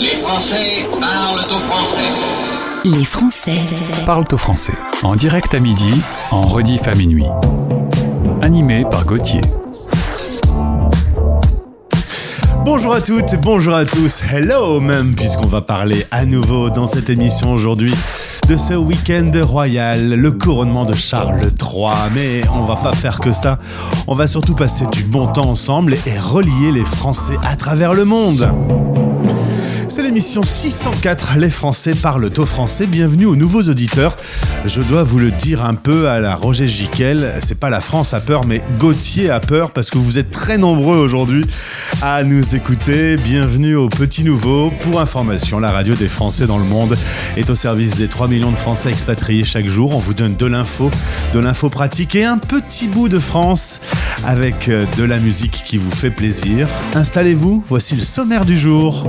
Les Français parlent au français. Les Français parlent au français. En direct à midi, en rediff à minuit. Animé par Gauthier. Bonjour à toutes, bonjour à tous, hello même, puisqu'on va parler à nouveau dans cette émission aujourd'hui de ce week-end royal, le couronnement de Charles III. Mais on va pas faire que ça, on va surtout passer du bon temps ensemble et relier les Français à travers le monde. C'est l'émission 604, les Français parlent au français. Bienvenue aux nouveaux auditeurs. Je dois vous le dire un peu à la Roger Giquel, c'est pas la France a peur, mais Gauthier a peur parce que vous êtes très nombreux aujourd'hui à nous écouter. Bienvenue aux petits nouveaux. Pour information, la radio des Français dans le monde est au service des 3 millions de Français expatriés chaque jour. On vous donne de l'info, de l'info pratique et un petit bout de France avec euh, de la musique qui vous fait plaisir. Installez-vous, voici le sommaire du jour.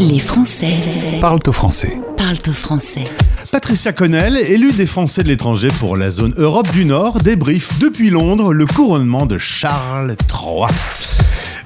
Les Français Parlent au français. parlent au français. Patricia Connell, élue des Français de l'étranger pour la zone Europe du Nord, débrief depuis Londres le couronnement de Charles III.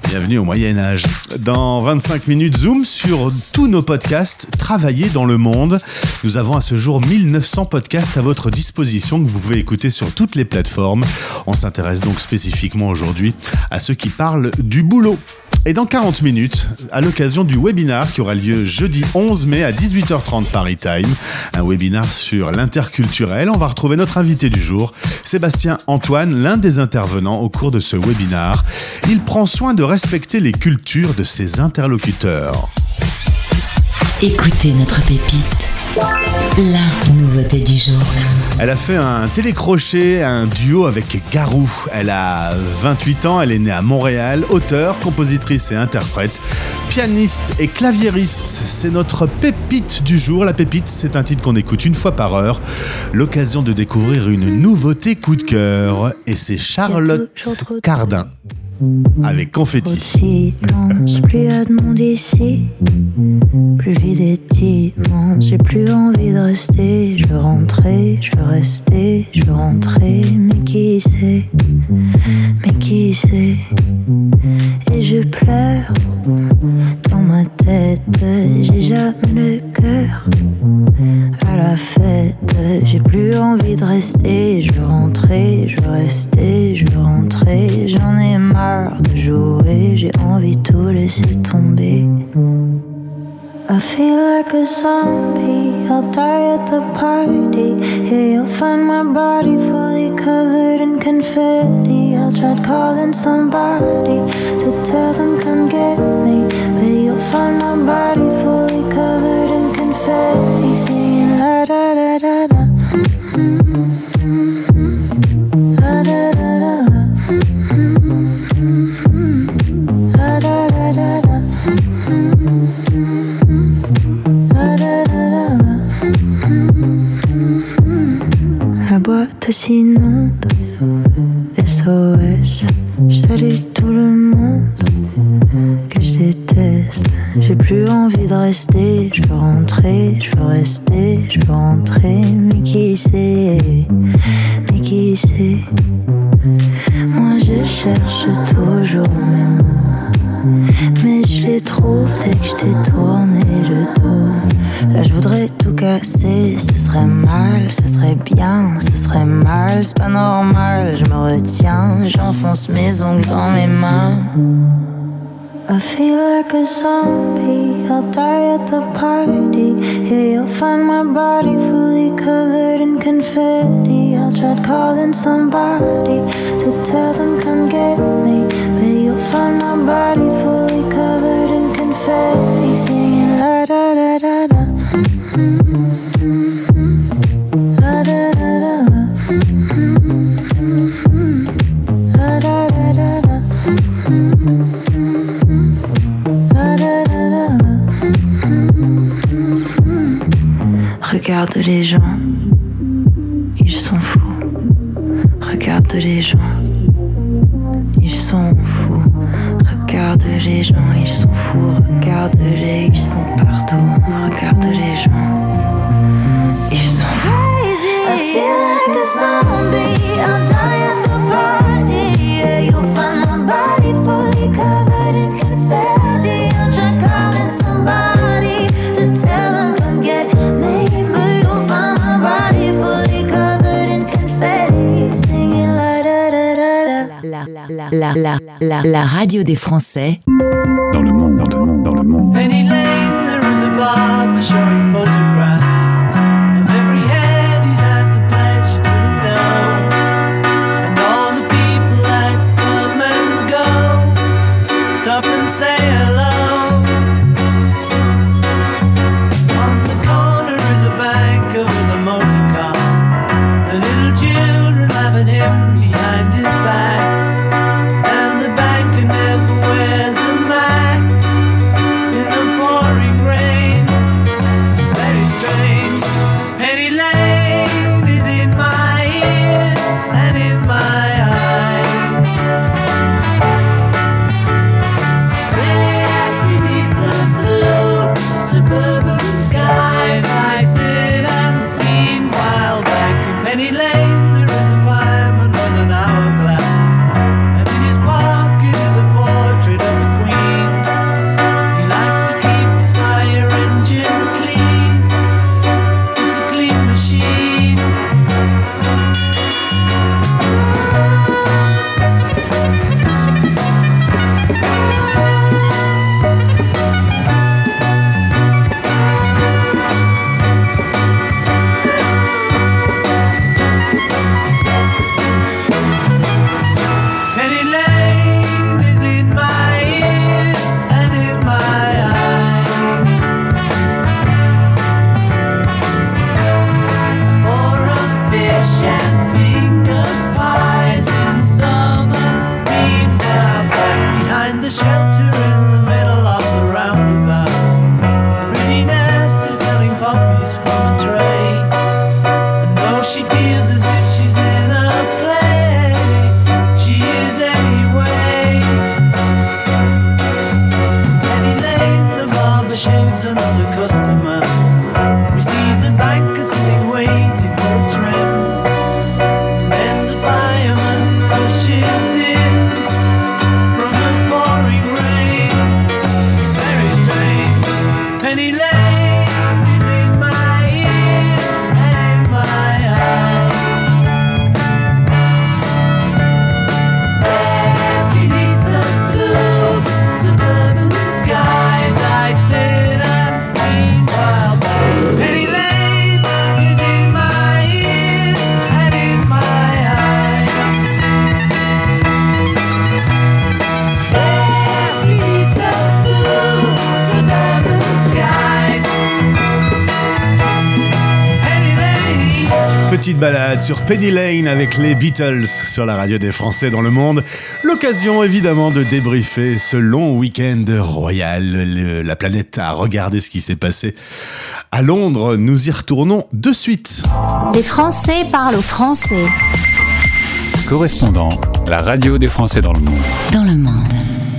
Bienvenue au Moyen Âge. Dans 25 minutes, zoom sur tous nos podcasts travaillés dans le monde. Nous avons à ce jour 1900 podcasts à votre disposition que vous pouvez écouter sur toutes les plateformes. On s'intéresse donc spécifiquement aujourd'hui à ceux qui parlent du boulot. Et dans 40 minutes, à l'occasion du webinar qui aura lieu jeudi 11 mai à 18h30 Paris Time, un webinar sur l'interculturel, on va retrouver notre invité du jour, Sébastien Antoine, l'un des intervenants au cours de ce webinar. Il prend soin de respecter les cultures de ses interlocuteurs. Écoutez notre pépite. La nouveauté du jour. Elle a fait un télécrochet, un duo avec Garou. Elle a 28 ans, elle est née à Montréal, auteure, compositrice et interprète, pianiste et claviériste. C'est notre pépite du jour. La pépite, c'est un titre qu'on écoute une fois par heure. L'occasion de découvrir une nouveauté coup de cœur. Et c'est Charlotte Cardin avec Confetti. silence, plus à demander ici. Plus vide et immense, j'ai plus envie de rester. Je veux rentrer, je veux rester, je veux rentrer. Mais qui sait, mais qui sait? Et je pleure dans ma tête, j'ai jamais le cœur. À la fête, j'ai plus envie de rester. Je veux rentrer, je veux rester, je veux rentrer. J'en ai marre de jouer, j'ai envie de tout laisser tomber. I feel like a zombie, I'll die at the party. Yeah, you'll find my body fully covered in confetti. I'll try calling somebody to tell them come get me. But you'll find my body fully covered in confetti. Singing la da da da da. Boîte s'inonde. SOS. Je salue tout le monde que je déteste. J'ai plus envie de rester. Je veux rentrer, je veux rester, je veux rentrer. Mais qui sait, mais qui sait. Moi je cherche toujours mes mots. Mais je les trouve dès que je t'ai tourné le dos. Là je voudrais tout casser, c'est pas normal, je me retiens, j'enfonce mes ongles dans mes mains. I feel like a zombie, I'll die at the party. Yeah, you'll find my body fully covered in confetti. I'll try calling somebody to tell them come get me. But you'll find my body fully covered in confetti. Regarde les gens, la radio des Français Dans le monde, dans le monde. Penny Lane, there sur Penny Lane avec les Beatles sur la radio des Français dans le monde. L'occasion évidemment de débriefer ce long week-end royal. Le- la planète a regardé ce qui s'est passé à Londres. Nous y retournons de suite. Les Français parlent aux Français. Correspondant, la radio des Français dans le monde. dans le monde.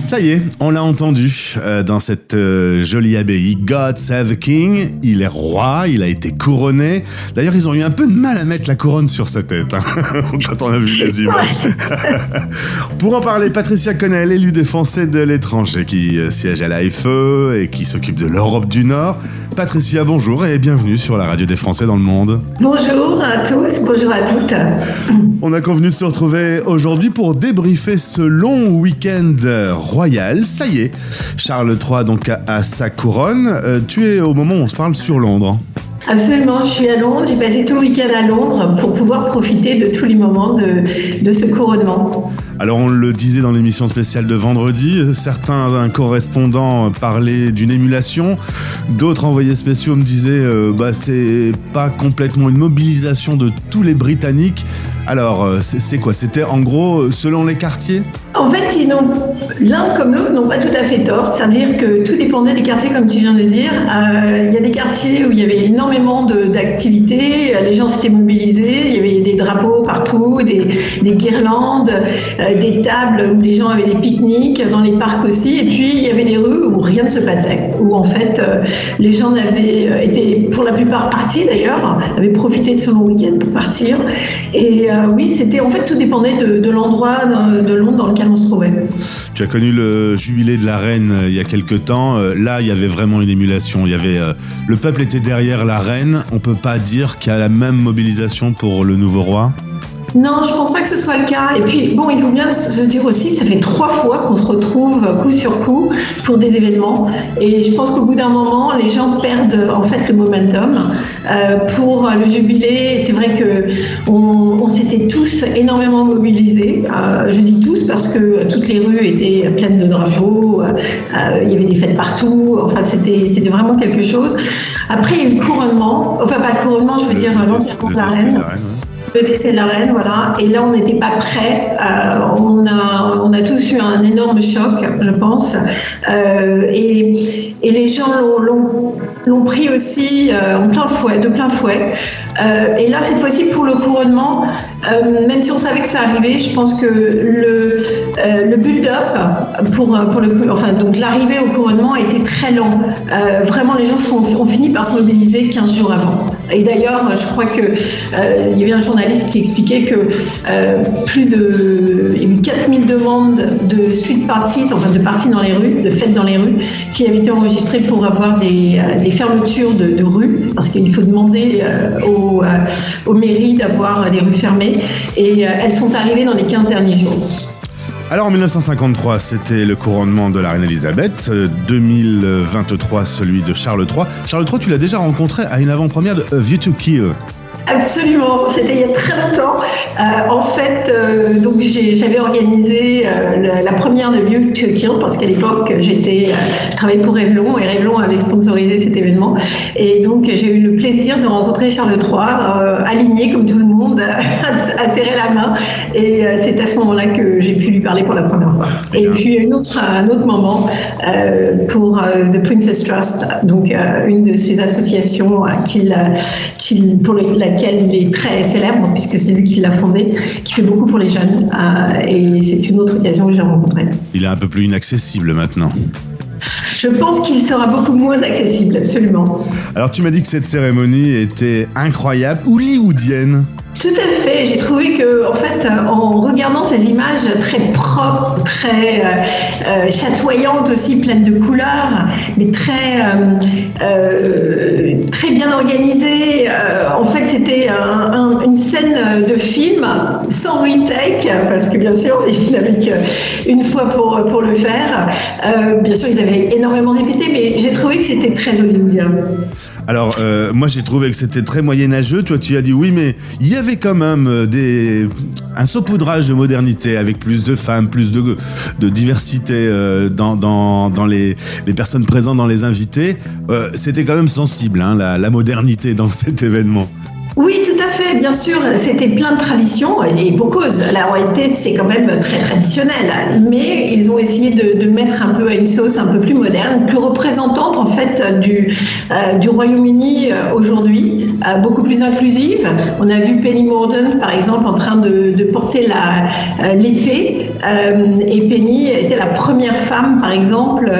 Ça y est, on l'a entendu euh, dans cette euh, jolie abbaye. God save the king. Il est roi, il a été couronné. D'ailleurs, ils ont eu un peu de mal à mettre la couronne sur sa tête hein, quand on a vu les images. Pour en parler, Patricia Connell, élue des Français de l'étranger qui euh, siège à l'AFE et qui s'occupe de l'Europe du Nord. Patricia, bonjour et bienvenue sur la radio des Français dans le monde. Bonjour à tous, bonjour à toutes. On a convenu de se retrouver aujourd'hui pour débriefer ce long week-end royal. Ça y est, Charles III donc a, a sa couronne. Euh, tu es au moment où on se parle sur Londres. Absolument, je suis à Londres, j'ai passé tout le week-end à Londres pour pouvoir profiter de tous les moments de, de ce couronnement. Alors on le disait dans l'émission spéciale de vendredi, euh, certains correspondants parlaient d'une émulation, d'autres envoyés spéciaux me disaient euh, bah c'est pas complètement une mobilisation de tous les Britanniques. Alors euh, c'est quoi? C'était en gros euh, selon les quartiers? En fait, l'un comme l'autre n'ont pas tout à fait tort, c'est-à-dire que tout dépendait des quartiers, comme tu viens de dire. Il y a des quartiers où il y avait énormément d'activités, les gens s'étaient mobilisés, il y avait des drapeaux partout, des, des guirlandes, des tables où les gens avaient des pique-niques, dans les parcs aussi, et puis il y avait des rues où rien ne se passait, où en fait euh, les gens avaient euh, été, pour la plupart partis d'ailleurs, avaient profité de ce long week-end pour partir. Et euh, oui, c'était en fait tout dépendait de, l'endroit de, Londres dans lequel on se trouvait. Tu as connu le jubilé de la reine euh, il y a quelques temps. Euh, Là, il y avait vraiment une émulation. Il y avait euh, le peuple était derrière la reine. On peut pas dire qu'il y a la même mobilisation pour le nouveau roi. Non, je pense pas que ce soit le cas. Et puis, bon, il faut bien se dire aussi ça fait trois fois qu'on se retrouve coup sur coup pour des événements. Et je pense qu'au bout d'un moment, les gens perdent en fait le momentum. Euh, pour le jubilé, c'est vrai que on, on s'était tous énormément mobilisés. Euh, je dis tous parce que toutes les rues étaient pleines de drapeaux. euh, il y avait des fêtes partout. Enfin, c'était c'était vraiment quelque chose. Après, il y a eu le couronnement. Enfin, pas le couronnement, je veux dire Le l'enterrement de décès- la le décès de reine la reine. Le décès la reine, voilà. Et là, on n'était pas prêts. Euh, on, a, on a tous eu un énorme choc, je pense. Euh, et, et les gens l'ont- pris aussi euh, en plein fouet, de plein fouet. Et là, cette fois-ci, pour le couronnement, même si on savait que ça arrivait, je pense que le, le build-up pour, pour le, enfin, donc l'arrivée au couronnement été très lent. Vraiment, les gens ont fini par se mobiliser 15 jours avant. Et d'ailleurs, je crois que euh, y avait un journaliste qui expliquait que euh, plus de, il y a eu 4000 demandes de street parties, enfin de parties dans les rues, de fêtes dans les rues, qui avaient été enregistrées pour avoir des, euh, fermetures de, rues, parce qu'il faut demander aux, aux mairies d'avoir des rues fermées. Et elles sont arrivées dans les 15 derniers jours. Alors en 1953, c'était le couronnement de la reine Elisabeth. Euh, 2023, celui de Charles III. Charles III, tu l'as déjà rencontré à une avant-première de A View to Kill. Absolument, c'était il y a très longtemps. Euh, en fait, euh, donc j'avais organisé euh, la, première de Kill parce qu'à l'époque j'étais, euh, je travaillais pour Revlon et Revlon avait sponsorisé cet événement. Et donc j'ai eu le plaisir de rencontrer Charles III, euh, aligné comme tout le monde, à serrer la main. Et c'est à ce moment-là que j'ai pu lui parler pour la première fois. Et puis une autre, un autre moment pour The Princess Trust, donc une de ces associations qu'il, qu'il- pour le- laquelle il est très célèbre, puisque c'est lui qui l'a fondée, qui fait beaucoup pour les jeunes. Euh, et c'est une autre occasion que j'ai rencontré. Il est un peu plus inaccessible maintenant. Je pense qu'il sera beaucoup moins accessible, absolument. Alors tu m'as dit que cette cérémonie était incroyable, hollywoodienne. Tout à fait. J'ai trouvé que, en fait, en regardant ces images très propres, très euh, euh, chatoyantes aussi, pleines de couleurs, mais très euh, très bien organisées. en fait, c'était un- un- une scène de film sans retake, parce que bien sûr, il n'avait qu'une fois pour pour le faire. Bien sûr, ils avaient énormément répété, mais j'ai trouvé que c'était très hollywoodien. Alors moi j'ai trouvé que c'était très moyenâgeux. Toi tu as dit oui mais il y avait quand même euh, un saupoudrage de modernité avec plus de femmes, plus de, de diversité euh, dans, dans, dans les, les personnes présentes dans les invités. Euh, c'était quand même sensible hein, la modernité dans cet événement. Oui, tout à fait, bien sûr. C'était plein de traditions et pour cause. La royauté, c'est quand même très traditionnel. Mais ils ont essayé de, mettre un peu une sauce un peu plus moderne, plus représentante en fait du, euh, Royaume-Uni euh, aujourd'hui, euh, beaucoup plus inclusive. On a vu Penny Morden, par exemple, en train de, porter l'effet. Et Penny était la première femme, par exemple,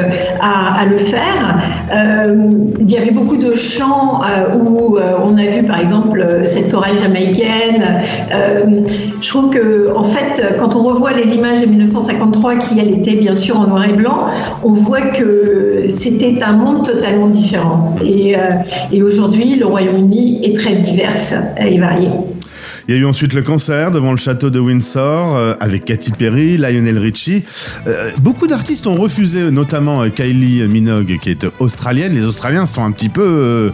à, le faire. Il y avait beaucoup de chants où on a vu, par exemple, euh, cette chorale jamaïcaine. Euh, je trouve que, en fait, quand on revoit les images de 1953, qui elle était bien sûr en noir et blanc, on voit que c'était un monde totalement différent. Et, euh, et aujourd'hui, le Royaume-Uni est très divers et varié. Il y a eu ensuite le concert devant le château de Windsor euh, avec Katy Perry, Lionel Richie. Euh, beaucoup d'artistes ont refusé, notamment euh, Kylie Minogue qui est australienne. Les Australiens sont un petit peu,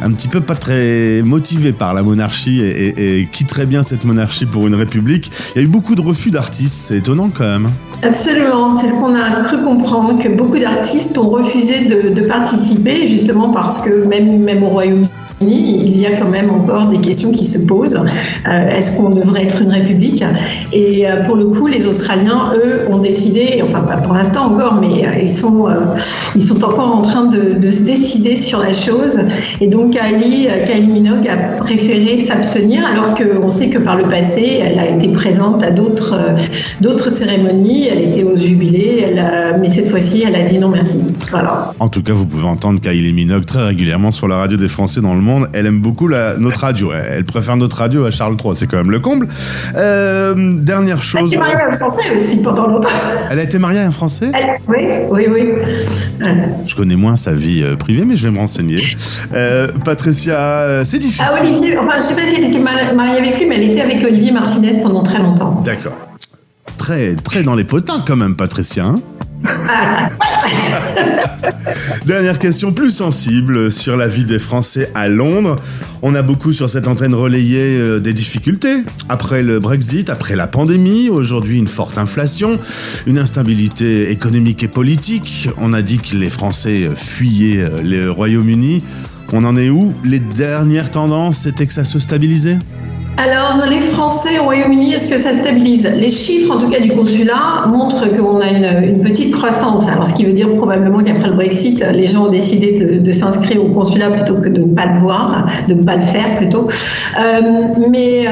un petit peu pas très motivés par la monarchie et, et, et quitteraient bien cette monarchie pour une république. Il y a eu beaucoup de refus d'artistes, c'est étonnant quand même. Absolument, c'est ce qu'on a cru comprendre, que beaucoup d'artistes ont refusé de, de participer, justement parce que même, même au Royaume-Uni, il y a quand même encore des questions qui se posent. Euh, Est-ce qu'on devrait être une république? Et euh, pour le coup, les Australiens, eux, ont décidé, enfin pas pour l'instant encore, mais euh, ils sont, ils sont encore en train de, se décider sur la chose. Et donc Kylie, Kylie Minogue a préféré s'abstenir, alors qu'on sait que par le passé, elle a été présente à d'autres d'autres cérémonies. Elle était au jubilé, mais cette fois-ci, elle a dit non merci. Voilà. En tout cas, vous pouvez entendre Kylie Minogue très régulièrement sur la radio des Français dans le monde. Monde, elle aime beaucoup la, notre radio. Elle, préfère notre radio à Charles III, c'est quand même le comble. Euh, dernière Elle chose. s'est mariée à un Français aussi pendant longtemps. Elle a été mariée à un Français? Elle- oui, oui, oui. Je connais moins sa vie euh, privée, mais je vais me renseigner. Euh, Patricia, c'est difficile. Ah, Olivier, enfin, je sais pas si elle était mar- mariée avec lui, mais elle était avec Olivier Martinez pendant très longtemps. D'accord. Très, très dans les potins quand même, Patricia. hein Dernière question plus sensible sur la vie des Français à Londres. On a beaucoup sur cette antenne relayé euh, des difficultés. Après le Brexit, après la pandémie, aujourd'hui une forte inflation, une instabilité économique et politique. On a dit que les Français fuyaient euh, le Royaume-Uni. On en est où? Les dernières tendances, c'était que ça se stabilisait? Alors, les Français au Royaume-Uni, est-ce que ça stabilise? Les chiffres, en tout cas, du consulat montrent qu'on a une, petite croissance. Alors, ce qui veut dire probablement qu'après le Brexit, les gens ont décidé de, s'inscrire au consulat plutôt que de ne pas le voir, de ne pas le faire plutôt. Euh, mais euh,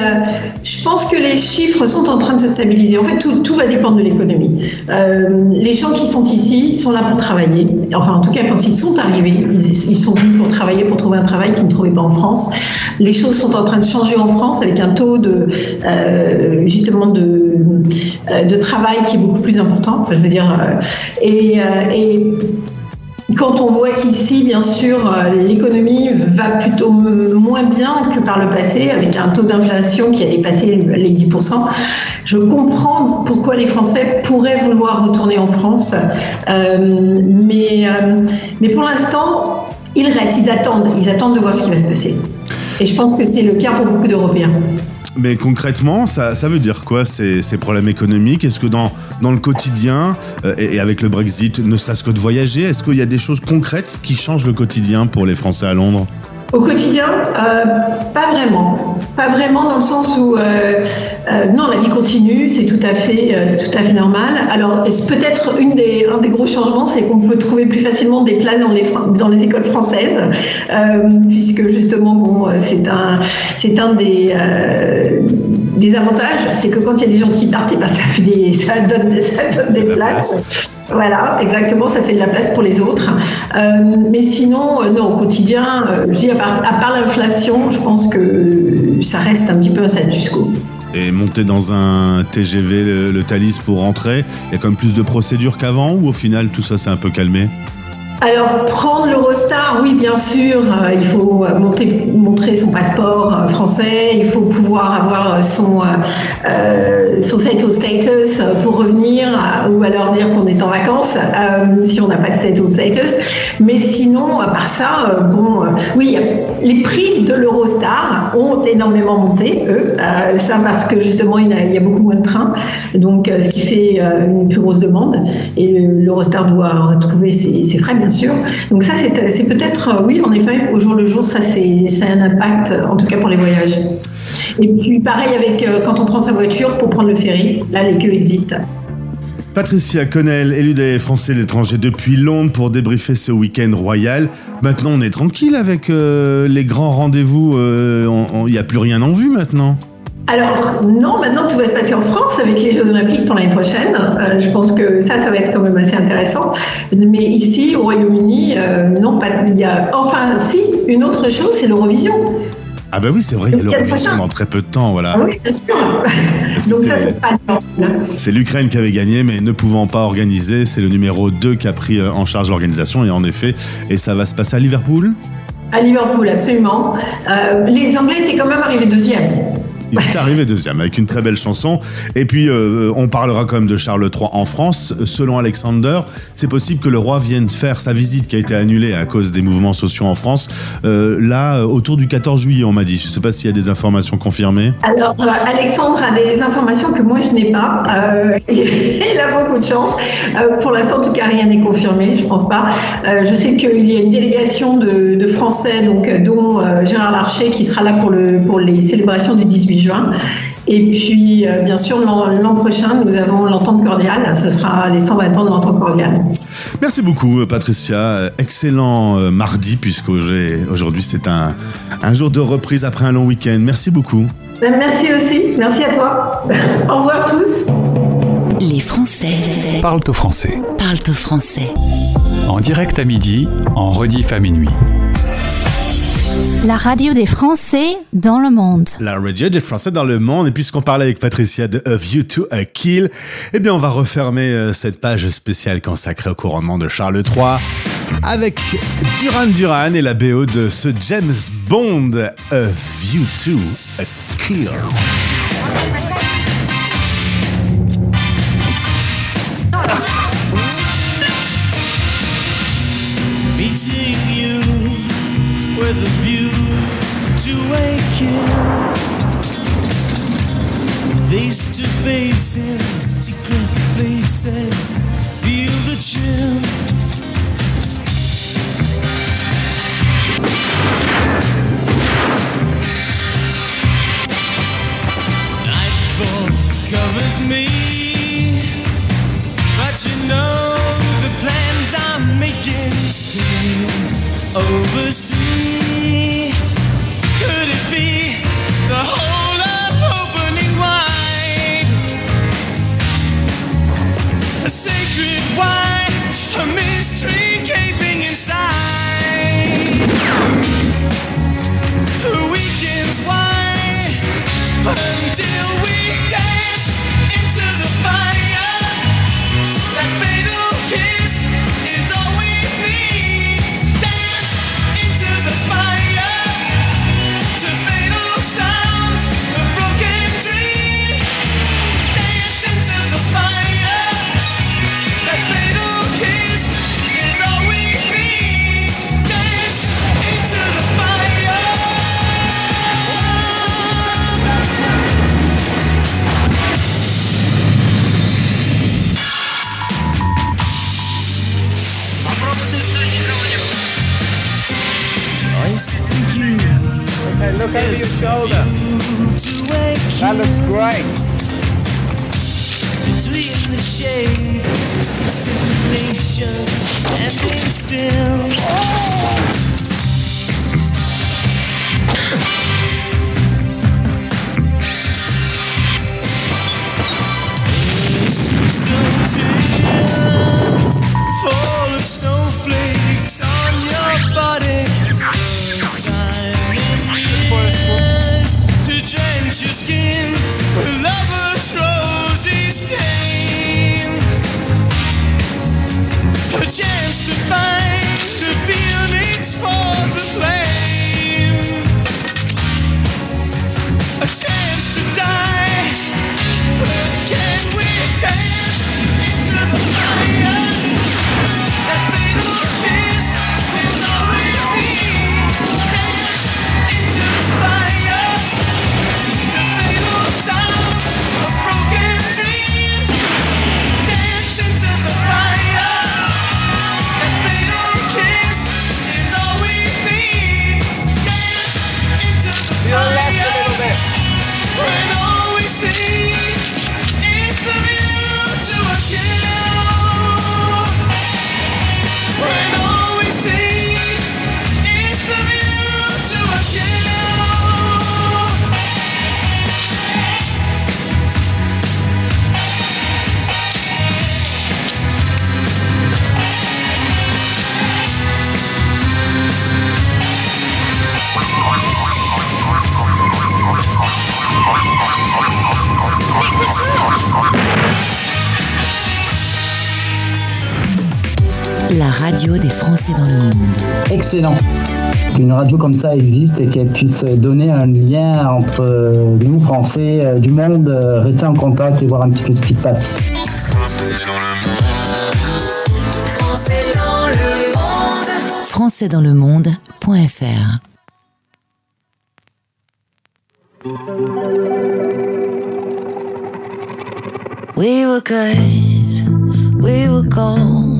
je pense que les chiffres sont en train de se stabiliser. En fait, tout, tout va dépendre de l'économie. Euh, les gens qui sont ici sont là pour travailler. Enfin, en tout cas, quand ils sont arrivés, ils, sont venus pour travailler, pour trouver un travail qu'ils ne trouvaient pas en France. Les choses sont en train de changer en France un taux de euh, justement de, euh, de travail qui est beaucoup plus important. Enfin, je veux dire, euh, et, quand on voit qu'ici, bien sûr, l'économie va plutôt moins bien que par le passé, avec un taux d'inflation qui a dépassé les 10%, je comprends pourquoi les Français pourraient vouloir retourner en France. Mais, mais pour l'instant, ils restent, ils attendent, ils attendent de voir ce qui va se passer. Et je pense que c'est le cas pour beaucoup d'Européens. Mais concrètement, ça, ça veut dire quoi ces, ces problèmes économiques? Est-ce que dans, dans le quotidien, euh, et, et avec le Brexit, ne serait-ce que de voyager, est-ce qu'il y a des choses concrètes qui changent le quotidien pour les Français à Londres? Au quotidien, euh, pas vraiment. Pas vraiment dans le sens où, euh, euh, non, la vie continue, c'est tout à fait, euh, c'est tout à fait normal. Alors, peut-être une des, un des gros changements, c'est qu'on peut trouver plus facilement des places dans les, dans les écoles françaises, puisque justement, bon, c'est un, c'est un des, des avantages, c'est que quand il y a des gens qui partent, eh ben, ça, fait des, ça, donne, ça donne des La places. Voilà, exactement, ça fait de la place pour les autres. Euh, mais sinon, euh, non, au quotidien, euh, je dis, à part, l'inflation, je pense que ça reste un petit peu un status quo. Et monter dans un TGV, le, le Thalys pour rentrer, il y a quand même plus de procédures qu'avant ou au final tout ça s'est un peu calmé? Alors, prendre l'Eurostar, oui, bien sûr, euh, il faut euh, montrer son passeport euh, français, il faut pouvoir avoir son, euh, son status pour revenir, ou alors dire qu'on est en vacances, si on n'a pas de status. Mais sinon, à part ça, bon, oui, les prix de l'Eurostar ont énormément monté, eux, ça parce que justement, il y a, beaucoup moins de trains, donc ce qui fait une plus grosse demande, et l'Eurostar doit retrouver ses, ses frais, bien sûr. Donc ça, c'est peut-être, euh, oui, en effet, au jour le jour, ça, ça a un impact, en tout cas pour les voyages. Et puis pareil avec euh, quand on prend sa voiture pour prendre le ferry, là, les queues existent. Patricia Connell, élue des Français de l'étranger depuis Londres pour débriefer ce week-end royal. Maintenant, on est tranquille avec euh, les grands rendez-vous. Il n'y a plus rien en vue maintenant. Alors non, maintenant tout va se passer en France avec les Jeux Olympiques pour l'année prochaine. Euh, je pense que ça, ça va être quand même assez intéressant. Mais ici, au Royaume-Uni, euh, non, pas. Il y a, enfin, si, une autre chose, c'est l'Eurovision. Ah bah oui, c'est vrai, il y a l'Eurovision dans très peu de temps, voilà. Ah oui, bien sûr. Donc ça, c'est- pas normal. C'est l'Ukraine qui avait gagné, mais ne pouvant pas organiser, c'est le numéro 2 qui a pris euh, en charge l'organisation, et en effet, et ça va se passer à Liverpool? À Liverpool, absolument. Euh, les Anglais étaient quand même arrivés deuxième. Il est arrivé deuxième avec une très belle chanson. Et puis, euh, on parlera quand même de Charles III en France. Selon Alexander, c'est possible que le roi vienne faire sa visite qui a été annulée à cause des mouvements sociaux en France. euh, là, euh, autour du 14 juillet, on m'a dit. Je ne sais pas s'il y a des informations confirmées. Alors, euh, Alexandre a des informations que moi je n'ai pas. Il a beaucoup de chance. Pour l'instant, en tout cas, rien n'est confirmé, je pense pas. Je sais qu'il y a une délégation de, Français, dont Gérard Larcher, qui sera là pour, pour les célébrations du 18 juin. Et puis, euh, bien sûr, l'an prochain, nous avons l'entente cordiale. Ce sera les 120 ans de l'entente cordiale. Merci beaucoup, euh, Patricia. Euh, Excellent euh, mardi, puisqu'aujourd'hui, c'est un, un jour de reprise après un long week-end. Merci beaucoup. Ben, Merci aussi. Merci à toi. Au revoir tous. Les Français Parle au français. parlent au français. En direct à midi, en rediff à minuit. La radio des Français dans le monde. La radio des Français dans le monde. Et puisqu'on parlait avec Patricia de A View to a Kill, eh bien, on va refermer euh, cette page spéciale consacrée au couronnement de Charles III avec Duran Duran et la BO de ce James Bond, A View to a Kill. Meeting you with a view to a kill. Face to face in secret places, feel the chill. Nightfall covers me, but you know the plans I'm making still oversee. Sacred wine, look over your shoulder. That looks great. Between the shades, assassination, standing still. Crystal your skin lover's stain. A chance to find Français dans le monde. excellent qu'une radio comme ça existe et qu'elle puisse donner un lien entre euh, nous, Français, euh, du monde, euh, rester en contact et voir un petit peu ce qui se passe. Français dans le monde.fr We were good, we were gold.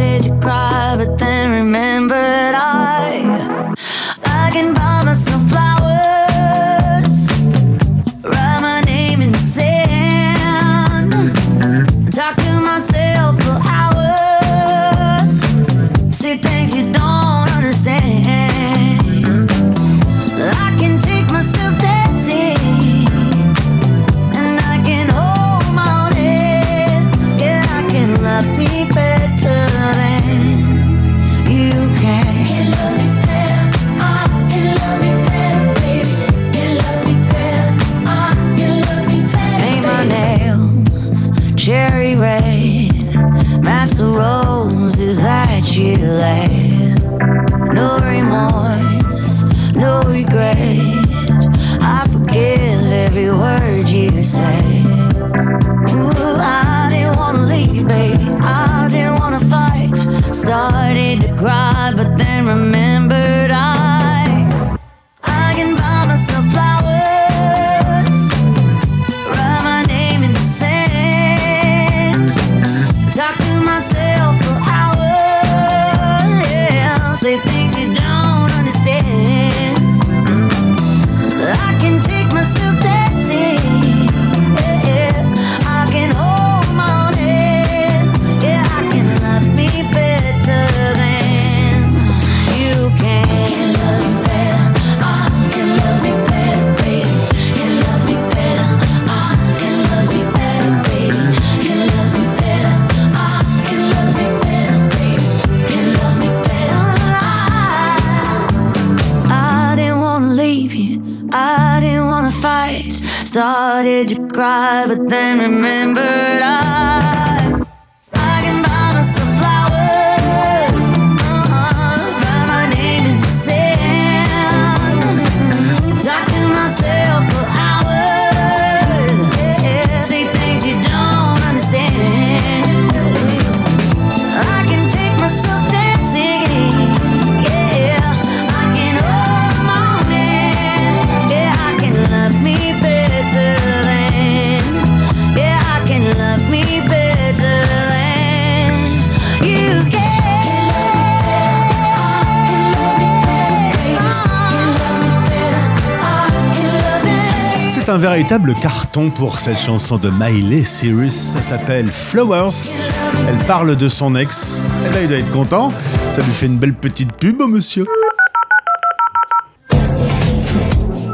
véritable carton pour cette chanson de Miley Cyrus. Ça s'appelle Flowers. Elle parle de son ex. Eh ben, il doit être content. Ça lui fait une belle petite pub, monsieur.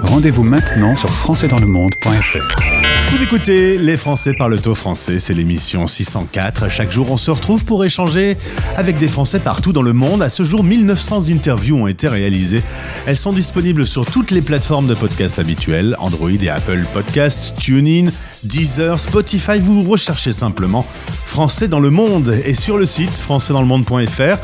Rendez-vous maintenant sur françaisdanslemonde.fr. Vous écoutez Les Français parlent au français, c'est l'émission 604. Chaque jour, on se retrouve pour échanger avec des Français partout dans le monde. À ce jour, 1900 interviews ont été réalisées. Elles sont disponibles sur toutes les plateformes de podcast habituelles, Android et Apple Podcasts, TuneIn, Deezer, Spotify. Vous recherchez simplement Français dans le monde et sur le site françaisdanslemonde.fr.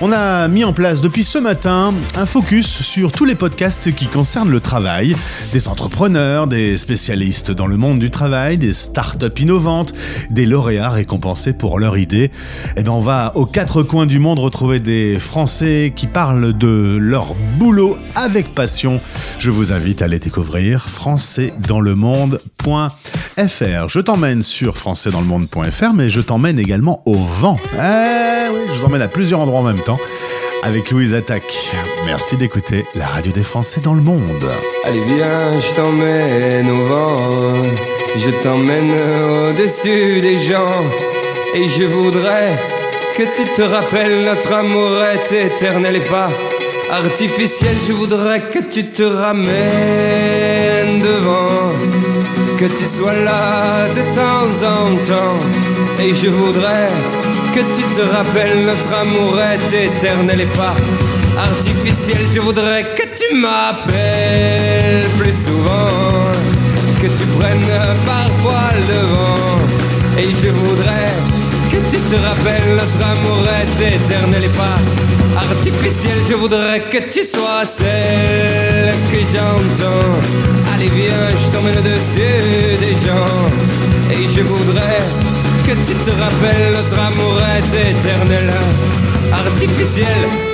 On a mis en place depuis ce matin un focus sur tous les podcasts qui concernent le travail, des entrepreneurs, des spécialistes dans le monde du travail, des startups innovantes, des lauréats récompensés pour leur idée. Et bien, on va aux quatre coins du monde retrouver des Français qui parlent de leur boulot avec passion. Je vous invite à les découvrir françaisdanslemonde.fr. Je t'emmène sur françaisdanslemonde.fr, mais je t'emmène également au vent. Eh je vous emmène à plusieurs endroits en même temps avec Louise Attaque. Merci d'écouter la radio des Français dans le monde. Allez viens, je t'emmène au vent, je t'emmène au-dessus des gens, et je voudrais que tu te rappelles notre amour est éternel et pas artificiel. Je voudrais que tu te ramènes devant, que tu sois là de temps en temps, et je voudrais que tu te rappelles notre amour est éternel et pas artificiel. Je voudrais que tu m'appelles plus souvent, que tu prennes parfois le devant. Et je voudrais que tu te rappelles notre amour est éternel et pas artificiel. Je voudrais que tu sois celle que j'entends. Allez viens, je t'emmène au-dessus des gens. Et je voudrais que tu te rappelles notre amour est éternel, artificiel.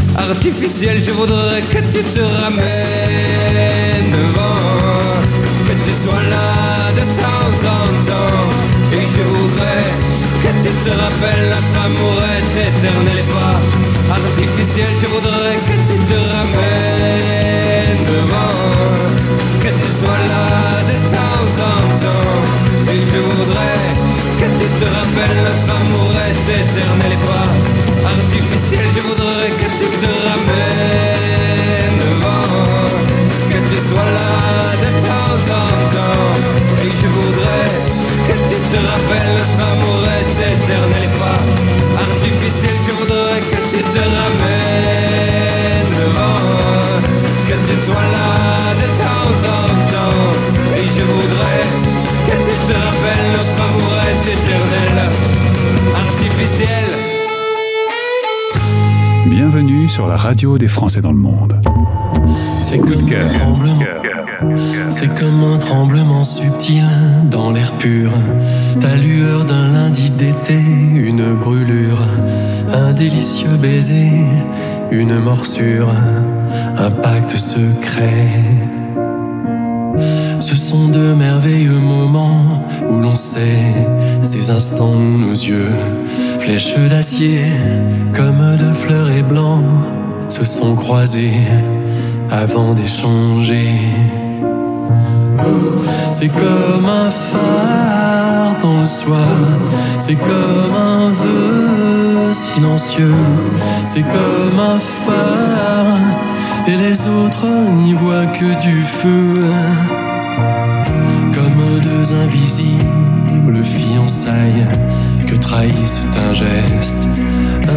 artificiel. Je voudrais que tu te ramènes devant, que tu sois là de temps en temps. Et je voudrais que tu te rappelles notre amour est éternel et pas artificiel. Je voudrais que tu te ramènes devant, que tu sois là de temps en temps. Et je voudrais que tu te rappelles notre amour est éternel et pas artificiel. Je voudrais que tu te ramènes devant, que tu sois là de temps en temps. Et je voudrais que tu te rappelles notre amour est éternel et pas artificiel. Je voudrais que tu te ramènes devant, que tu sois là de temps en temps. Et je voudrais que tu te rappelles notre amour est éternel, artificiel. Bienvenue sur la radio des Français dans le monde. C'est coup de cœur. C'est comme un tremblement subtil dans l'air pur. Ta lueur d'un lundi d'été, une brûlure, un délicieux baiser, une morsure, un pacte secret. Ce sont de merveilleux moments où l'on sait ces instants où nos yeux, flèches d'acier, comme de fleurs sont croisés avant d'échanger. C'est comme un phare dans le soir, c'est comme un vœu silencieux, c'est comme un phare, et les autres n'y voient que du feu. Comme deux invisibles fiançailles que trahissent un geste,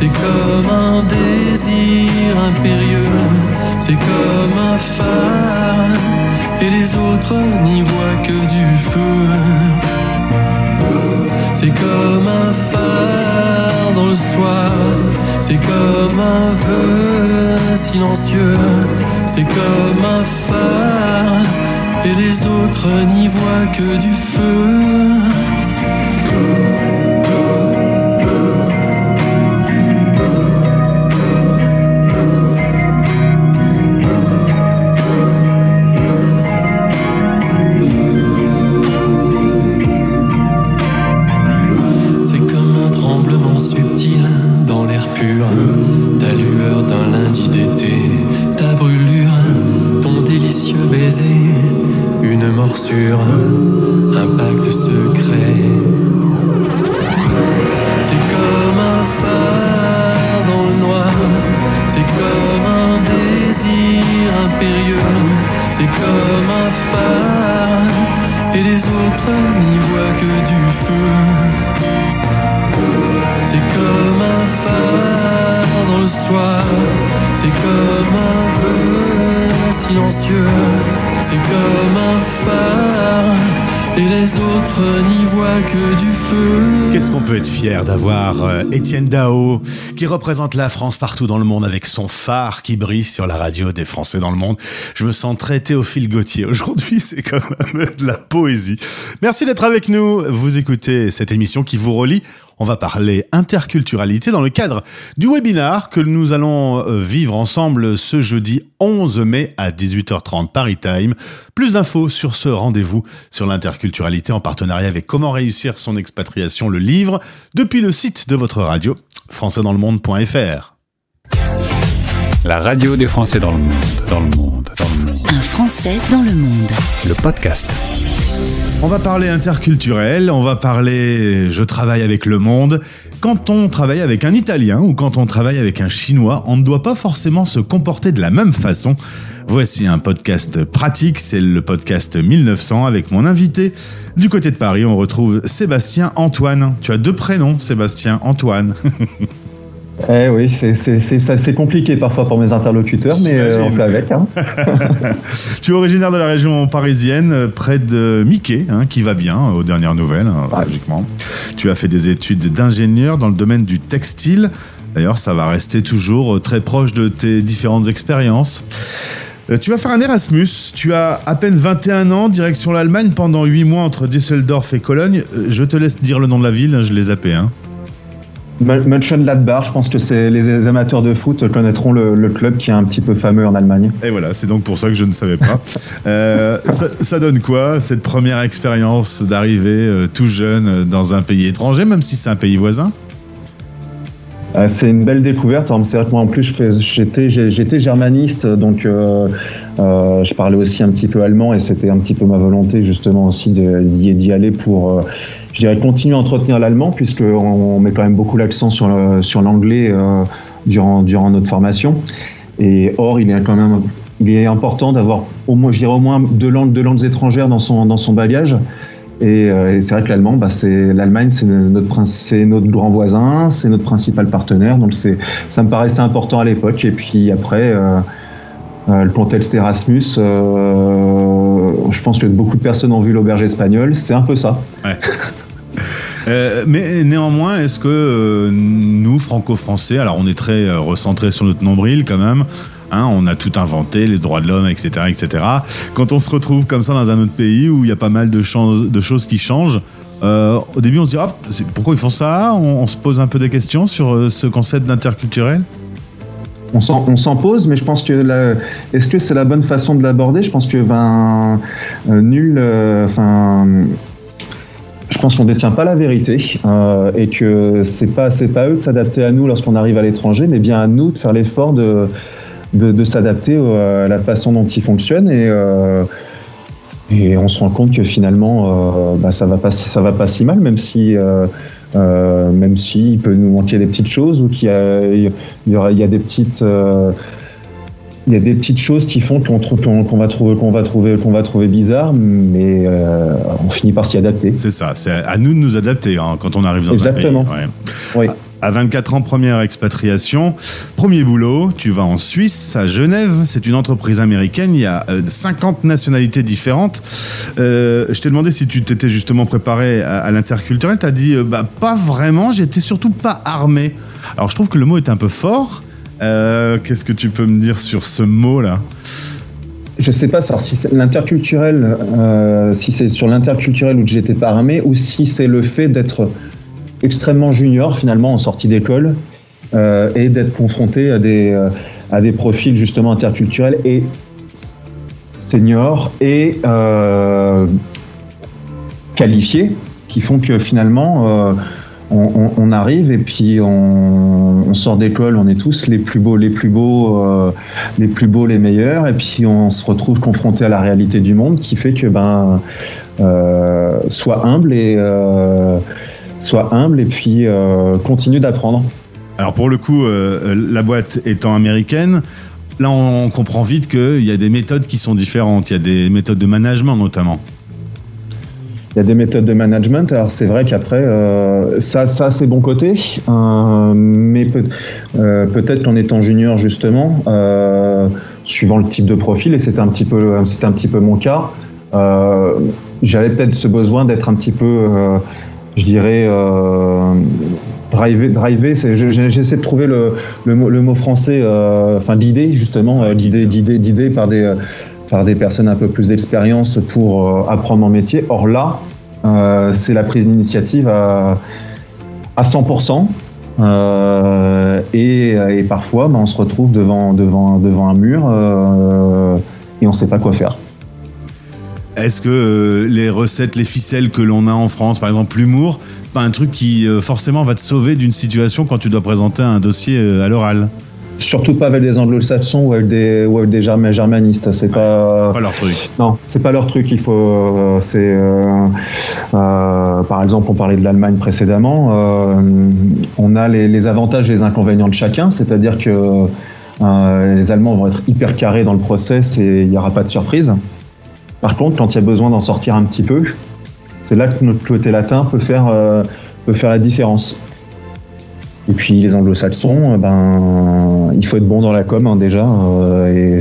c'est comme un désir impérieux, c'est comme un phare, et les autres n'y voient que du feu. C'est comme un phare dans le soir, c'est comme un vœu silencieux, c'est comme un phare, et les autres n'y voient que du feu. Peut être fier d'avoir euh, Étienne Dao qui représente la France partout dans le monde avec son phare qui brille sur la radio des Français dans le monde. Je me sens très Théophile Gauthier aujourd'hui, c'est quand même de la poésie. Merci d'être avec nous. Vous écoutez cette émission qui vous relie. On va parler interculturalité dans le cadre du webinar que nous allons euh, vivre ensemble ce jeudi 11 mai à 18h30 Paris Time. Plus d'infos sur ce rendez-vous sur l'interculturalité en partenariat avec Comment réussir son expatriation, le livre, depuis le site de votre radio, françaisdanslemonde.fr. La radio des Français dans le monde, dans le monde, dans le monde. Un Français Français dans le monde. Le podcast. On va parler interculturel, on va parler je travaille avec le monde. Quand on travaille avec un Italien ou quand on travaille avec un Chinois, on ne doit pas forcément se comporter de la même façon. Voici un podcast pratique, c'est le podcast 1900 avec mon invité. Du côté de Paris, on retrouve Sébastien Antoine. Tu as deux prénoms, Sébastien Antoine. Eh oui, c'est- compliqué parfois pour mes interlocuteurs, mais euh, on fait avec. hein. tu es originaire de la région parisienne, euh, près de Mickey, hein, qui va bien euh, aux dernières nouvelles, hein, logiquement. Tu as fait des études d'ingénieur dans le domaine du textile. D'ailleurs, ça va rester toujours très proche de tes différentes expériences. Tu vas faire un Erasmus. Tu as à peine 21 ans, direction l'Allemagne pendant 8 mois entre Düsseldorf et Cologne. Je te laisse dire le nom de la ville, je l'ai zappé. Hein. Mön- Mönchengladbach, je pense que c'est les, amateurs de foot connaîtront le, le club qui est un petit peu fameux en Allemagne. Et voilà, c'est donc pour ça que je ne savais pas. Euh, ça, ça donne quoi, cette première expérience d'arriver euh, tout jeune euh, dans un pays étranger, même si c'est un pays voisin? Euh, c'est une belle découverte. Alors, C'est vrai que moi en plus j'étais germaniste, donc je parlais aussi un petit peu allemand et c'était un petit peu ma volonté justement aussi d'y aller pour, je dirais, continuer à entretenir l'allemand puisque on, on met quand même beaucoup l'accent sur le- sur l'anglais euh, durant durant notre formation. Et or il est quand même il est important d'avoir au moins je dirais au moins deux langues deux langues étrangères dans son dans son bagage. Et, euh, et c'est vrai que l'allemand, bah, c'est l'Allemagne, c'est notre c'est notre grand voisin, c'est notre principal partenaire. Donc c'est ça me paraissait important à l'époque. Et puis après. euh, euh, le contexte Erasmus, euh, je pense que beaucoup de personnes ont vu l'auberge espagnole, c'est un peu ça. Ouais. Euh, mais néanmoins, est-ce que euh, nous, franco-français, alors on est très euh, recentré sur notre nombril quand même, hein, on a tout inventé, les droits de l'homme, etc., etc. Quand on se retrouve comme ça dans un autre pays où il y a pas mal de, choses qui changent, euh, au début on se dit ah, pourquoi ils font ça? On, se pose un peu des questions sur ce concept d'interculturel? On s'en, pose, mais je pense que est-ce que c'est la bonne façon de l'aborder? Je pense que ben nul, enfin. Je pense qu'on détient pas la vérité euh, et que c'est pas c'est pas eux de s'adapter à nous lorsqu'on arrive à l'étranger, mais bien à nous de faire l'effort de de, de s'adapter au- à la façon dont ils fonctionnent et euh, et on se rend compte que finalement euh, bah, ça va pas ça va pas si mal même si euh, euh, même si il peut nous manquer des petites choses ou qu'il y a il y, il y a des petites euh, il y a des petites choses qui font qu'on va trouver qu'on va trouver qu'on va trouver bizarre mais euh, on finit par s'y adapter C'est ça, c'est à nous de nous adapter hein, quand on arrive dans Exactement. un pays. Oui. À 24 ans, première expatriation, premier boulot, tu vas en Suisse, à Genève, c'est une entreprise américaine, il y a euh, 50 nationalités différentes. Euh, je t'ai demandé si tu t'étais justement préparé à, à l'interculturel, tu as dit euh, bah, pas vraiment, j'étais surtout pas armé. Alors je trouve que le mot est un peu fort. Euh, Qu'est-ce que tu peux me dire sur ce mot-là? Je sais pas si c'est l'interculturel euh, si c'est sur l'interculturel où j'étais pas ou si c'est le fait d'être extrêmement junior finalement en sortie d'école euh, et d'être confronté à des euh, à des profils justement interculturels et seniors et qualifiés qui font que finalement on, arrive et puis on, sort d'école, on est tous les plus beaux, les plus beaux, euh, les plus beaux, les meilleurs, et puis on se retrouve confronté à la réalité du monde qui fait que ben euh, soit humble et euh, humble et puis euh, continue d'apprendre. Alors pour le coup, la boîte étant américaine, là on comprend vite qu'il y a des méthodes qui sont différentes, il y a des méthodes de management notamment. Il y a des méthodes de management. Alors c'est vrai qu'après, euh, ça, ça c'est bon côté, euh, mais peut, euh, peut-être qu'en étant junior justement, euh, suivant le type de profil, et c'était un petit peu, un petit peu mon cas, j'avais peut-être ce besoin d'être un petit peu, je dirais, drivé. drivé c'est- je- je- J'essaie de trouver le, mot, français, enfin d'idée justement, d'idée, d'idée, d'idée par des par des personnes un peu plus d'expérience pour euh, apprendre mon métier. Or là, euh, c'est la prise d'initiative à, à 100%. euh, et, parfois, ben, on se retrouve devant, devant, devant un mur et on ne sait pas quoi faire. Est-ce que les recettes, les ficelles que l'on a en France, par exemple l'humour, c'est pas un truc qui forcément va te sauver d'une situation quand tu dois présenter un dossier à l'oral? Surtout pas avec des anglo-saxons ou avec des, ou avec des germa- germanistes. C'est pas, Pas leur truc. non, c'est pas leur truc. Il faut, euh, c'est, euh, euh, par exemple, on parlait de l'Allemagne précédemment. euh, on a les, les avantages et les inconvénients de chacun, c'est-à-dire que les Allemands vont être hyper carrés dans le process et il n'y aura pas de surprise. Par contre, quand il y a besoin d'en sortir un petit peu, c'est là que notre côté latin peut faire, peut faire la différence. Et puis les anglo-saxons, euh, ben, il faut être bon dans la com hein, déjà, euh,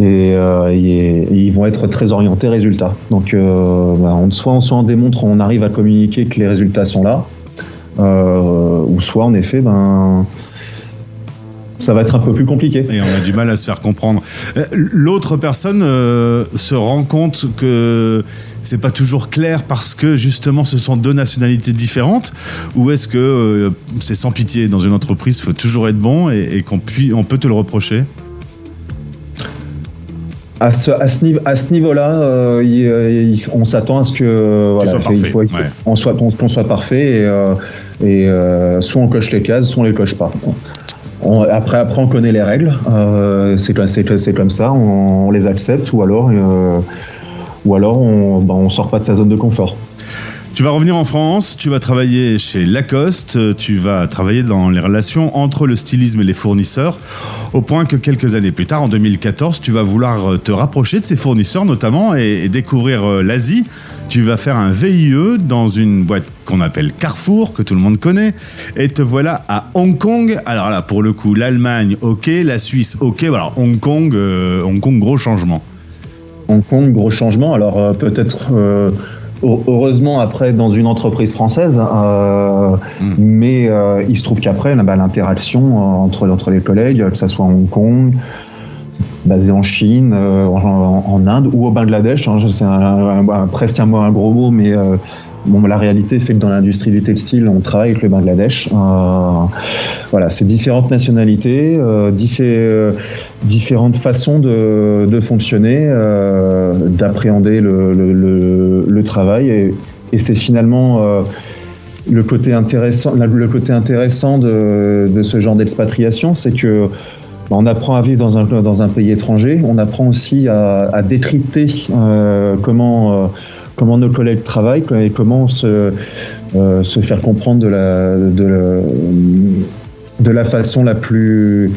euh, et- ils vont être très orientés résultats. Donc, ben, soit, on, démontre, on arrive à communiquer que les résultats sont là, ou soit en effet, ben, ça va être un peu plus compliqué. Et on a du mal à se faire comprendre. Euh, L'autre personne euh, se rend compte que c'est pas toujours clair parce que justement ce sont deux nationalités différentes ou est-ce que euh, c'est sans pitié dans une entreprise, il faut toujours être bon et, et qu'on puis- on peut te le reprocher? À ce, à ce, niveau, à ce niveau-là, euh, il- il- on s'attend à ce que euh, voilà, parfait, ouais. on soit, qu'on- qu'on soit parfait et, et, soit on coche les cases, soit on les coche pas. On- après, après, on connaît les règles, euh, c'est comme, ça, on, les accepte ou alors, euh, ou alors on, ben, on sort pas de sa zone de confort. Tu vas revenir en France, tu vas travailler chez Lacoste, euh, tu vas travailler dans les relations entre le stylisme et les fournisseurs, au point que quelques années plus tard, en 2014, tu vas vouloir euh, te rapprocher de ces fournisseurs notamment et, découvrir euh, l'Asie. Tu vas faire un VIE dans une boîte qu'on appelle Carrefour, que tout le monde connaît, et te voilà à Hong Kong. Alors là, pour le coup, l'Allemagne, ok, la Suisse, ok, voilà, Hong Kong, Hong Kong, gros changement. Hong Kong, gros changement. Alors peut-être heureusement après dans une entreprise française, euh, mais euh, il se trouve qu'après bah, l'interaction euh, entre, entre les collègues, que ce soit à Hong Kong, basé en Chine, euh, en, en Inde ou au Bangladesh, hein, c'est un- presque un, gros mot, mais bon, la réalité fait que dans l'industrie du textile, on travaille avec le Bangladesh. Voilà, c'est différentes nationalités, diffé- différentes façons de, fonctionner, euh, d'appréhender le, travail, et, c'est finalement euh, le côté intéressant, le côté intéressant de, ce genre d'expatriation, c'est que bah, on apprend à vivre dans un, dans un pays étranger, on apprend aussi à, à décrypter euh, comment, comment nos collègues travaillent et comment se, faire comprendre de la, de, la- façon la plus,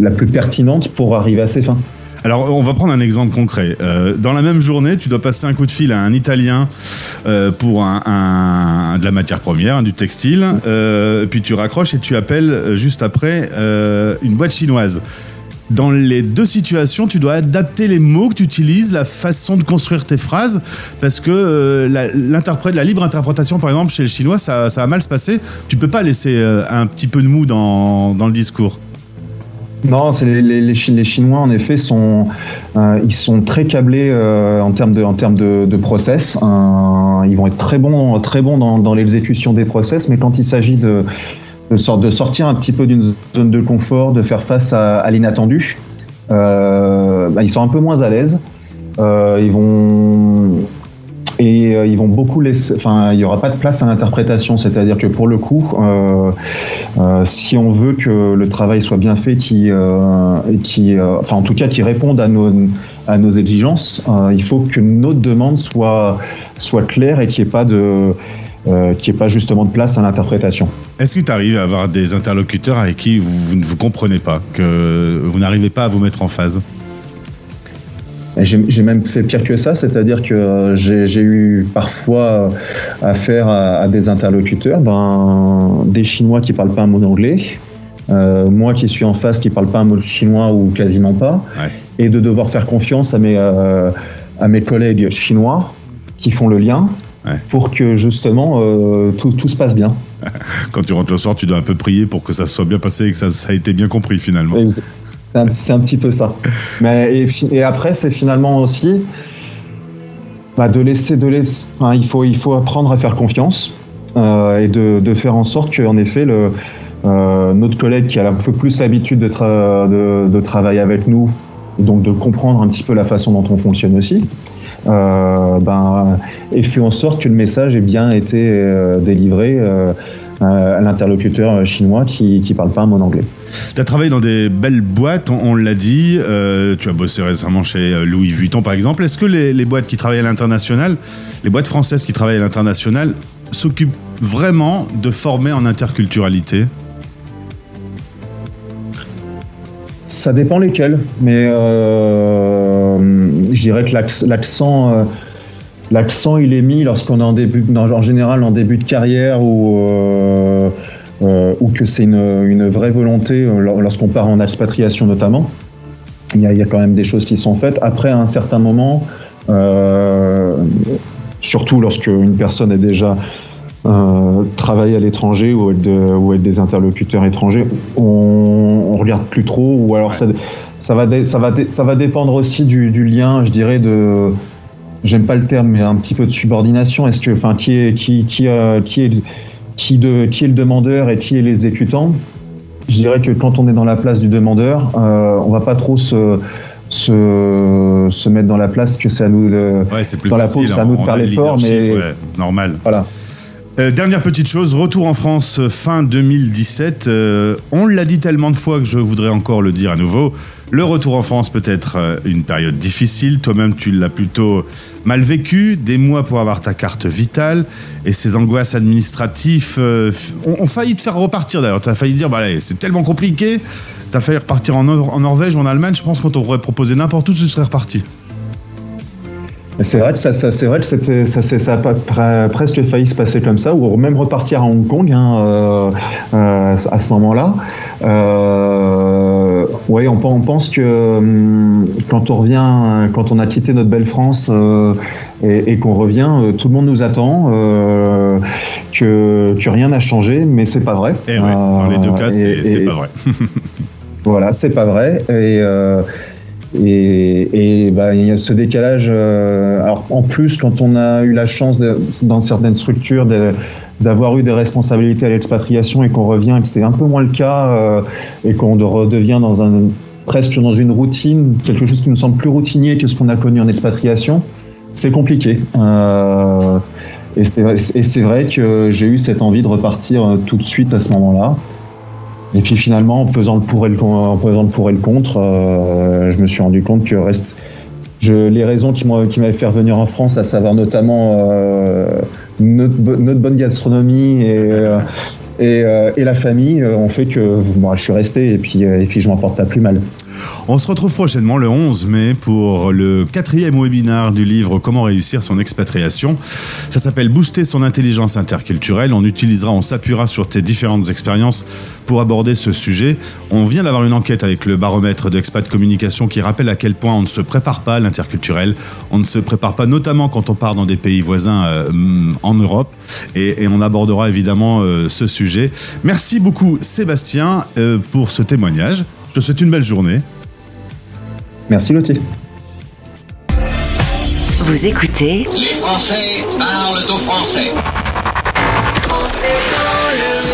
la plus pertinente pour arriver à ses fins. Alors, on va prendre un exemple concret. Euh, dans la même journée, tu dois passer un coup de fil à un Italien euh, pour un, de la matière première, hein, du textile. Euh, puis tu raccroches et tu appelles juste après une boîte chinoise. Dans les deux situations, tu dois adapter les mots que tu utilises, la façon de construire tes phrases, parce que la, la libre interprétation, par exemple, chez le chinois, ça, ça va mal se passer. Tu peux pas laisser un petit peu de mou dans, dans le discours. Non, c'est les, les- les Chi- les Chinois en effet sont euh, ils sont très câblés euh, en termes de process. Euh, ils vont être très bons très bons dans, l'exécution des process, mais quand il s'agit de de, sort- de sortir un petit peu d'une zone de confort, de faire face à, l'inattendu, bah, ils sont un peu moins à l'aise. Ils vont et euh, ils vont beaucoup laisser. Enfin, il n'y aura pas de place à l'interprétation, c'est-à-dire que pour le coup, euh, euh, si on veut que le travail soit bien fait, qui, qui, enfin en tout cas, qui réponde à nos à nos exigences, il faut que notre demande soit soit claire et qu'il n'y ait pas de qu'il ait pas justement de place à l'interprétation. Est-ce que tu arrives à avoir des interlocuteurs avec qui vous, vous ne vous comprenez pas, que vous n'arrivez pas à vous mettre en phase? J'ai même fait pire que ça, c'est-à-dire que euh, j'ai eu parfois affaire à, à des interlocuteurs, ben, des Chinois qui parlent pas un mot d'anglais, euh, moi qui suis en face qui parle pas un mot de chinois ou quasiment pas, et de devoir faire confiance à mes, euh, à mes collègues chinois qui font le lien pour que justement euh, tout, tout se passe bien. Quand tu rentres le soir, tu dois un peu prier pour que ça soit bien passé et que ça, ça a été bien compris finalement. C'est un, petit peu ça. Mais, et, après, c'est finalement aussi bah, de laisser, de laisser il, faut, il faut apprendre à faire confiance euh, et de, faire en sorte qu'en effet, euh, notre collègue qui a un peu plus l'habitude de, tra- de, de travailler avec nous donc de comprendre un petit peu la façon dont on fonctionne aussi, euh, ben, et fait en sorte que le message ait bien été euh, délivré à l'interlocuteur chinois qui ne parle pas un mot anglais. Tu as travaillé dans des belles boîtes, on, on l'a dit. Euh, tu as bossé récemment chez euh, Louis Vuitton, par exemple. Est-ce que les, les boîtes qui travaillent à l'international, les boîtes françaises qui travaillent à l'international, s'occupent vraiment de former en interculturalité? Ça dépend lesquels, mais euh, je dirais que l'ac- l'accent, euh, l'accent, il est mis lorsqu'on est en début, en général en début de carrière ou euh, euh, ou que c'est une, une vraie volonté euh, lor- lorsqu'on part en expatriation notamment. Il y, a, il y a quand même des choses qui sont faites. Après, à un certain moment, euh, surtout lorsque une personne est déjà euh, travaille à l'étranger ou de- avec des interlocuteurs étrangers, on, on regarde plus trop ou alors ça, ça, va dé- ça, va dé- ça va dépendre aussi du, du lien, je dirais, de j'aime pas le terme, mais un petit peu de subordination. Est-ce que, enfin, qui est qui qui euh, qui est qui de qui est le demandeur et qui est l'exécutant? Je dirais que quand on est dans la place du demandeur, euh, on va pas trop se se, se mettre dans la place que c'est à nous de Ouais, c'est plus dans facile. la peau, c'est à nous de faire l'effort, mais ouais, normal. voilà. Euh, dernière petite chose, retour en France euh, fin 2017. Euh, on l'a dit tellement de fois que je voudrais encore le dire à nouveau. Le retour en France peut être une période difficile. Toi-même, tu l'as plutôt mal vécu. Des mois pour avoir ta carte vitale et ces angoisses administratives ont, failli te faire repartir d'ailleurs. Tu as failli dire, bah, c'est tellement compliqué. Tu as failli repartir en, en Norvège ou en Allemagne. Je pense qu'on t'aurait proposé n'importe où, tu serais reparti. C'est vrai que ça, ça- c'est vrai que ça, a presque failli se passer comme ça, ou même repartir à Hong Kong hein, euh, euh, à ce moment-là. Euh, ouais, on, pen- on pense que hum, quand on revient, quand on a quitté notre belle France euh, et, et qu'on revient, euh, tout le monde nous attend, euh, que, que rien n'a changé, mais c'est pas vrai. Et Eh ouais, dans les deux cas, c'est pas vrai. voilà, c'est pas vrai. Et, euh, et, et bah, il y a ce décalage. euh, alors, en plus, quand on a eu la chance, de- dans certaines structures, d'avoir eu des responsabilités à l'expatriation et qu'on revient, que c'est un peu moins le cas, euh, et qu'on de- redevient dans un, presque dans une routine, quelque chose qui nous semble plus routinier que ce qu'on a connu en expatriation, c'est compliqué. Euh, et c'est vrai- et c'est vrai que j'ai eu cette envie de repartir euh, tout de suite à ce moment-là. Et puis finalement, en pesant le pour et le, contre, euh, je me suis rendu compte que reste, les raisons qui m'avaient fait revenir en France, à savoir notamment euh, notre, bo- notre bonne gastronomie et, euh, la famille, ont fait que je suis resté et puis, et puis je m'en porte pas plus mal. On se retrouve prochainement le 11 mai pour le quatrième webinaire du livre Comment réussir son expatriation. Ça s'appelle Booster son intelligence interculturelle. On utilisera, on s'appuiera sur tes différentes expériences pour aborder ce sujet. On vient d'avoir une enquête avec le baromètre d'Expat Communication qui rappelle à quel point on ne se prépare pas à l'interculturel. On ne se prépare pas, notamment quand on part dans des pays voisins euh, en Europe. Et, et on abordera évidemment euh, ce sujet. Merci beaucoup Sébastien euh, pour ce témoignage. Je te souhaite une belle journée. Merci Lottie. Vous écoutez Les Français parlent au français. Français dans le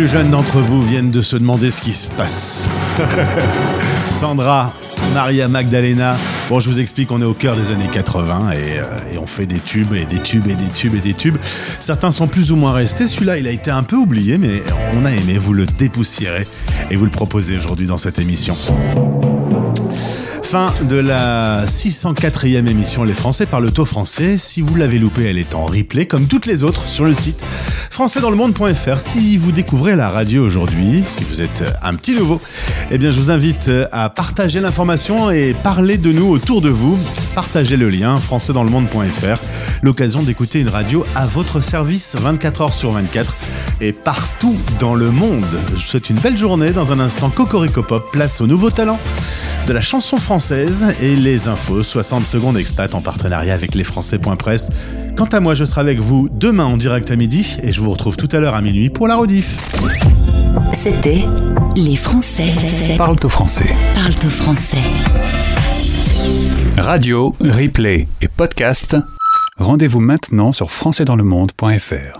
plus jeunes d'entre vous viennent de se demander ce qui se passe. Sandra, Maria Magdalena. Bon, je vous explique, on est au cœur des années 80 et, euh, et on fait des tubes et des tubes et des tubes et des tubes. Certains sont plus ou moins restés. Celui-là, il a été un peu oublié, mais on a aimé vous le dépoussiérer et vous le proposer aujourd'hui dans cette émission. Fin de la 604e émission Les Français par le taux français. Si vous l'avez loupé, elle est en replay comme toutes les autres sur le site françaisdanslemonde.fr. Si vous découvrez la radio aujourd'hui, si vous êtes un petit nouveau, eh bien je vous invite à partager l'information et parler de nous autour de vous. Partagez le lien françaisdanslemonde.fr. L'occasion d'écouter une radio à votre service 24 heures sur 24 et partout dans le monde. Je vous souhaite une belle journée. Dans un instant, Cocorico Pop, place au nouveau talent de la chanson française et les infos 60 secondes expat en partenariat avec lesfrançais.press. Quant à moi, je serai avec vous demain en direct à midi et je vous retrouve tout à l'heure à minuit pour la rediff. C'était Les Français. Parle au français. Parle au français. Radio, replay et podcast. Rendez-vous maintenant sur françaisdanslemonde.fr.